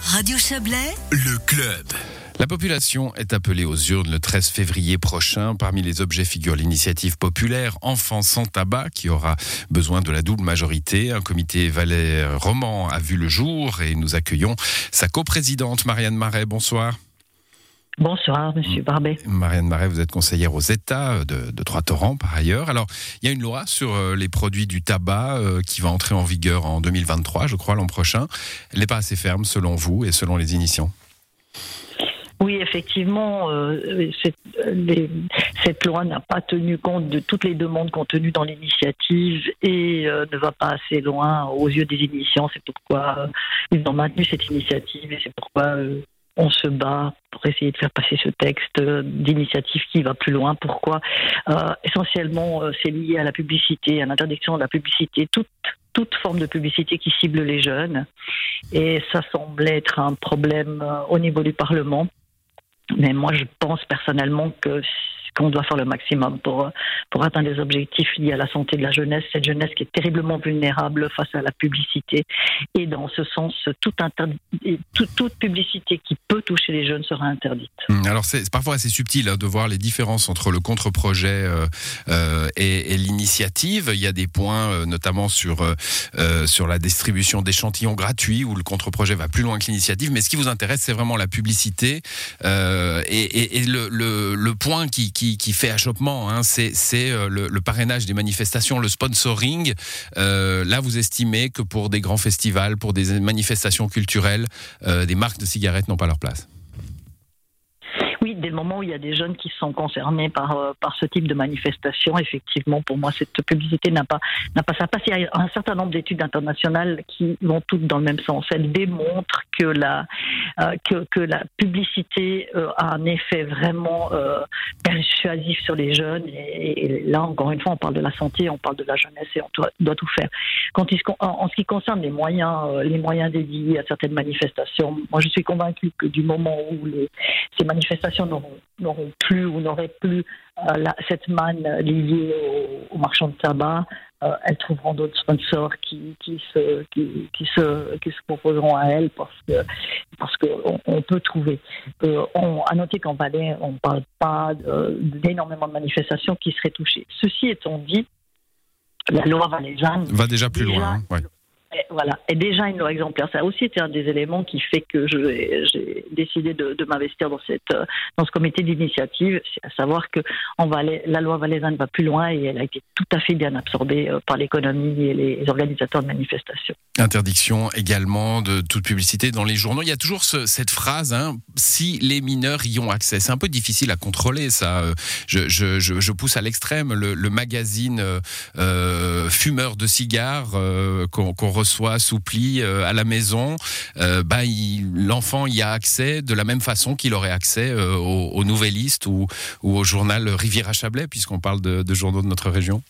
Radio Chablais, Le club. La population est appelée aux urnes le 13 février prochain. Parmi les objets figure l'initiative populaire Enfants sans tabac qui aura besoin de la double majorité. Un comité Valais roman a vu le jour et nous accueillons sa coprésidente Marianne Marais. Bonsoir. Bonsoir, Monsieur Barbet. Marianne Marais, vous êtes conseillère aux États de, de Trois-Torrents par ailleurs. Alors, il y a une loi sur euh, les produits du tabac euh, qui va entrer en vigueur en 2023, je crois, l'an prochain. Elle n'est pas assez ferme selon vous et selon les initiants Oui, effectivement, euh, cette, les- cette loi n'a pas tenu compte de toutes les demandes contenues dans l'initiative et euh, ne va pas assez loin aux yeux des initiants. C'est pourquoi euh, ils ont maintenu cette initiative et c'est pourquoi euh, on se bat pour essayer de faire passer ce texte d'initiative qui va plus loin. Pourquoi? Euh, Essentiellement, euh, c'est lié à la publicité, à l'interdiction de la publicité, toute toute forme de publicité qui cible les jeunes. Et ça semble être un problème euh, au niveau du Parlement. Mais moi, je pense personnellement que qu'on doit faire le maximum pour euh, pour atteindre les objectifs liés à la santé de la jeunesse, cette jeunesse qui est terriblement vulnérable face à la publicité. Et dans ce sens, toute, toute, publicité qui peut toucher les jeunes sera interdite. Hum, Alors c'est parfois assez subtil hein, de voir les différences entre le contre-projet euh, euh, et, l'initiative. Il y a des points, notamment sur sur la distribution d'échantillons gratuits, où le contre-projet va plus loin que l'initiative. Mais ce qui vous intéresse, c'est vraiment la publicité et, le, point qui, qui fait achoppement, hein, c'est euh, le, le parrainage des manifestations, le sponsoring. Euh, là, vous estimez que pour des grands festivals, pour des manifestations culturelles, euh, des marques de cigarettes n'ont pas leur place. Dès le moment où il y a des jeunes qui sont concernés par, euh, par ce type de manifestation, effectivement, pour moi, cette publicité n'a pas, n'a pas sa place. Il y a un certain nombre d'études internationales qui vont toutes dans le même sens. Elles démontrent que la, euh, que, la publicité euh, a un effet vraiment persuasif sur les jeunes. Et, là, encore une fois, on parle de la santé, on parle de la jeunesse et on doit, tout faire. En, ce qui concerne les moyens, les moyens dédiés à certaines manifestations, moi, je suis convaincue que du moment où ces manifestations n'auront plus ou n'auraient plus euh, la- cette manne liée aux, aux marchands de tabac, euh, elles trouveront d'autres sponsors qui, qui, se, qui, qui, se, qui se proposeront à elles parce que parce qu'on on peut trouver. Euh, on, à noter qu'en Valais, on ne parle pas d'énormément de manifestations qui seraient touchées. Ceci étant dit, la loi valaisanne Va déjà plus Déjà, loin. hein, ouais. Voilà, et déjà une loi exemplaire. Ça a aussi été un des éléments qui fait que j'ai décidé de, m'investir dans euh, dans ce comité d'initiative, à savoir que la loi valaisanne va plus loin et elle a été tout à fait bien absorbée euh, par l'économie et les organisateurs de manifestations. Interdiction également de toute publicité dans les journaux. Il y a toujours ce- cette phrase, hein, si les mineurs y ont accès. C'est un peu difficile à contrôler, ça. Euh, Je, pousse à l'extrême. Le, magazine fumeur de cigares qu'on qu'on reçoit sous pli euh, à la maison, bah, l'enfant y a accès de la même façon qu'il aurait accès euh, au, au Nouvelliste ou, au journal Riviera-Chablais, puisqu'on parle de, de journaux de notre région.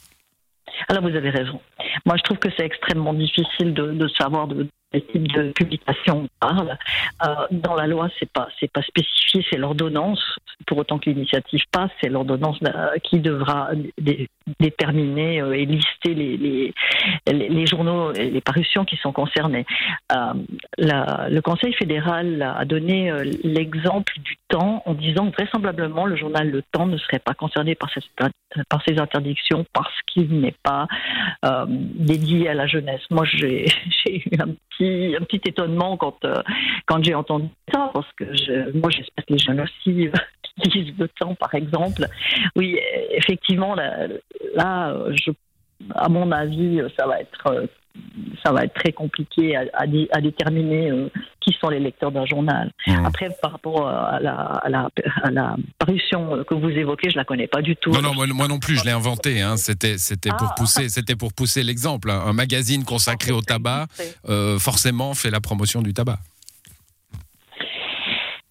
Alors vous avez raison. Moi, je trouve que c'est extrêmement difficile de, de savoir de quel type de publication on parle. Euh, dans la loi, c'est pas c'est pas spécifié, c'est l'ordonnance. Pour autant que l'initiative passe, c'est l'ordonnance euh, qui devra dé- déterminer euh, et lister les, les, les, journaux les parutions qui sont concernés. Le Conseil fédéral a donné l'exemple du temps en disant que vraisemblablement le journal Le Temps ne serait pas concerné par, cette, par ces interdictions parce qu'il n'est pas dédié à la jeunesse. Moi, j'ai eu un un petit étonnement quand, euh, quand j'ai entendu ça, parce que moi, j'espère que les jeunes aussi lisent le temps, par exemple. Oui, effectivement, là, à mon avis, ça va être, euh, ça va être très compliqué à, à dé- à déterminer euh, qui sont les lecteurs d'un journal. Mmh. Après, par rapport à la, à, la, à la parution que vous évoquez, je la connais pas du tout. Non, non, moi, moi non plus, je l'ai inventé. Hein. C'était, c'était pour Ah. pousser, c'était pour pousser l'exemple. Un magazine consacré au tabac, euh, forcément, fait la promotion du tabac.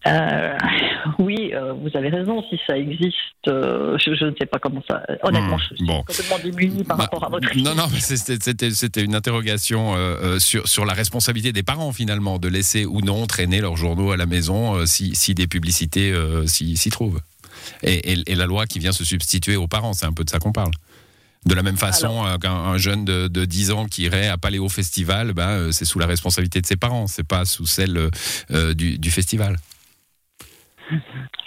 Euh, oui, euh, vous avez raison. Si ça existe, euh, je, je ne sais pas comment ça. Honnêtement, Hmm, je suis bon. complètement démunie par Bah, rapport à votre. Non, non, c'était, une interrogation euh, sur, sur la responsabilité des parents, finalement, de laisser ou non traîner leurs journaux à la maison si, si des publicités s'y, s'y trouvent. Et, et- et la loi qui vient se substituer aux parents, c'est un peu de ça qu'on parle. De la même façon qu'un jeune de, de, 10 ans qui irait à Paléo Festival, ben, c'est sous la responsabilité de ses parents, c'est pas sous celle du, du festival.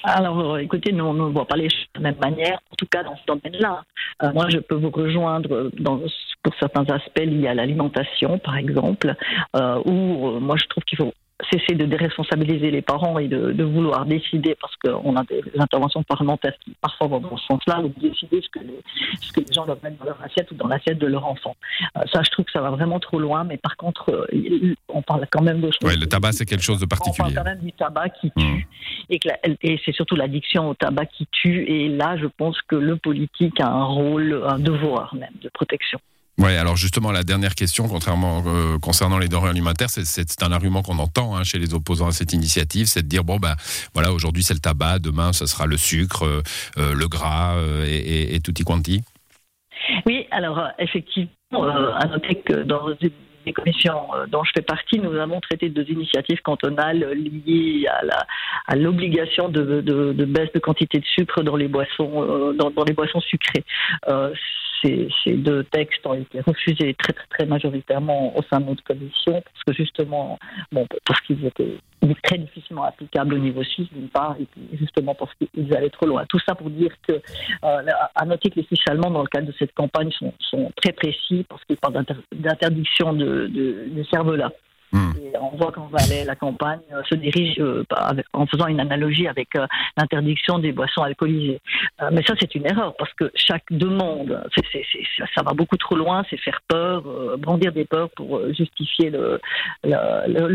Alors, écoutez, nous, ne voit pas les choses de la même manière, en tout cas dans ce domaine-là. Euh, moi, je peux vous rejoindre dans, pour certains aspects liés à l'alimentation, par exemple, euh, où euh, moi, je trouve qu'il faut cesser de déresponsabiliser les parents et de, vouloir décider, parce qu'on a des interventions parlementaires qui parfois vont dans ce sens-là, de décider ce que, les, ce que les gens doivent mettre dans leur assiette ou dans l'assiette de leur enfant. Euh, ça, je trouve que ça va vraiment trop loin, mais par contre, euh, on parle quand même de choses. Oui, le tabac, c'est quelque chose de particulier. On parle quand même du tabac qui tue, mmh. et, et c'est surtout l'addiction au tabac qui tue, et là, je pense que le politique a un rôle, un devoir même de protection. Oui, alors justement, la dernière question, contrairement euh, concernant les denrées alimentaires, c'est un argument qu'on entend hein, chez les opposants à cette initiative, c'est de dire bon ben voilà, aujourd'hui c'est le tabac, demain ce sera le sucre, euh, euh, le gras et, et, tutti quanti. Oui, alors effectivement, à noter que dans les commissions dont je fais partie, nous avons traité deux initiatives cantonales liées à l'obligation de, baisse de quantité de sucre dans les boissons, dans les boissons sucrées ces, deux textes ont été refusés très, très, très majoritairement au sein de notre commission, parce que justement, bon, parce qu'ils étaient très difficilement applicables au niveau suisse, d'une part, et puis justement parce qu'ils allaient trop loin. Tout ça pour dire que, euh, à noter que les Suisses allemands, dans le cadre de cette campagne, sont, très précis, parce qu'ils parlent d'interdiction de, de, de cervelas. Hmm. on voit qu'en Valais, la campagne euh, se dirige euh, en faisant une analogie avec euh, l'interdiction des boissons alcoolisées. mais ça, c'est une erreur parce que chaque demande, ça va beaucoup trop loin, c'est faire peur, brandir des peurs pour justifier le,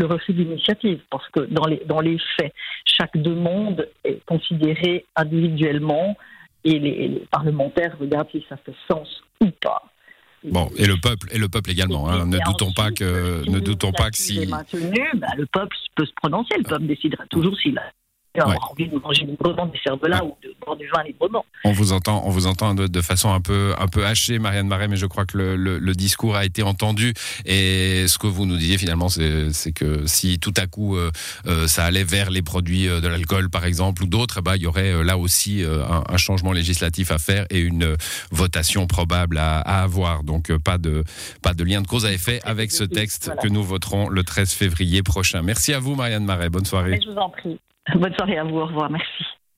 refus d'initiative. Parce que dans les, dans les faits, chaque demande est considérée individuellement et les parlementaires regardent si ça fait sens ou pas. Bon, et le peuple, et le peuple également. Hein. Ne doutons pas que, ne doutons pas que si. Maintenu, bah, le peuple peut se prononcer. Le peuple décidera toujours s'il a envie de manger librement des ou de boire du vin librement. On vous entend, on vous entend de, façon un peu, un peu hachée, Marianne Marais, mais je crois que le, le, discours a été entendu. Et ce que vous nous disiez finalement, c'est que si tout à coup euh, euh, ça allait vers les produits euh, de l'alcool, par exemple, ou d'autres, bah, il y aurait là aussi un, un, changement législatif à faire et une votation probable à, à avoir. Donc pas de, pas de lien de cause à effet avec ce texte que nous voterons le 13 février prochain. Merci à vous, Marianne Marais. Bonne soirée. Je vous en prie. Bonne soirée à vous. Au revoir. Merci.